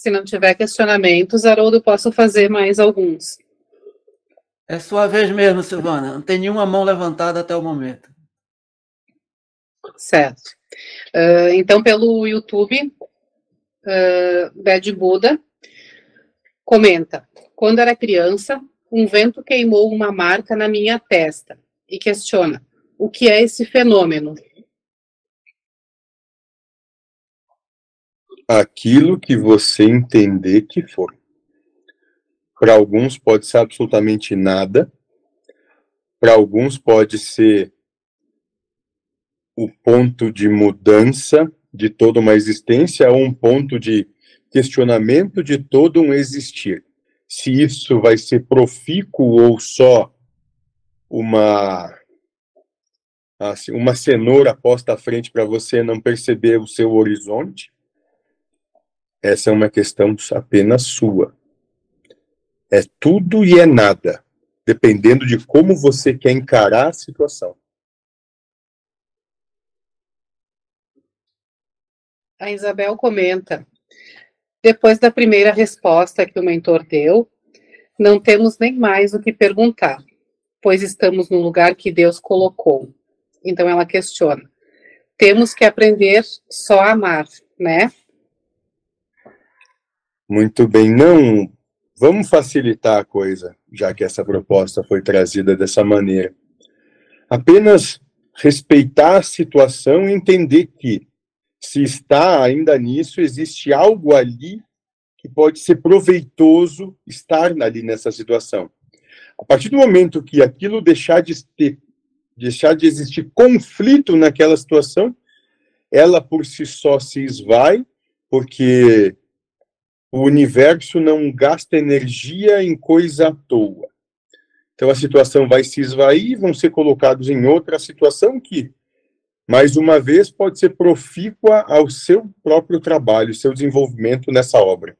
Se não tiver questionamentos, Haroldo, posso fazer mais alguns. É sua vez mesmo, Silvana. Não tem nenhuma mão levantada até o momento. Certo. Uh, então, pelo YouTube, uh, Bad Buda comenta: quando era criança, um vento queimou uma marca na minha testa e questiona: o que é esse fenômeno? Aquilo que você entender que for. Para alguns pode ser absolutamente nada, para alguns pode ser o ponto de mudança de toda uma existência ou um ponto de questionamento de todo um existir. Se isso vai ser profícuo ou só uma assim, uma cenoura posta à frente para você não perceber o seu horizonte, essa é uma questão apenas sua. É tudo e é nada, dependendo de como você quer encarar a situação. A Isabel comenta: depois da primeira resposta que o mentor deu, não temos nem mais o que perguntar, pois estamos no lugar que Deus colocou. Então ela questiona: temos que aprender só a amar, né? Muito bem, não. Vamos facilitar a coisa, já que essa proposta foi trazida dessa maneira. Apenas respeitar a situação e entender que, se está ainda nisso, existe algo ali que pode ser proveitoso estar ali nessa situação. A partir do momento que aquilo deixar de ter, deixar de existir conflito naquela situação, ela por si só se esvai, porque o universo não gasta energia em coisa à toa. Então a situação vai se esvair, vão ser colocados em outra situação que, mais uma vez, pode ser profícua ao seu próprio trabalho, seu desenvolvimento nessa obra.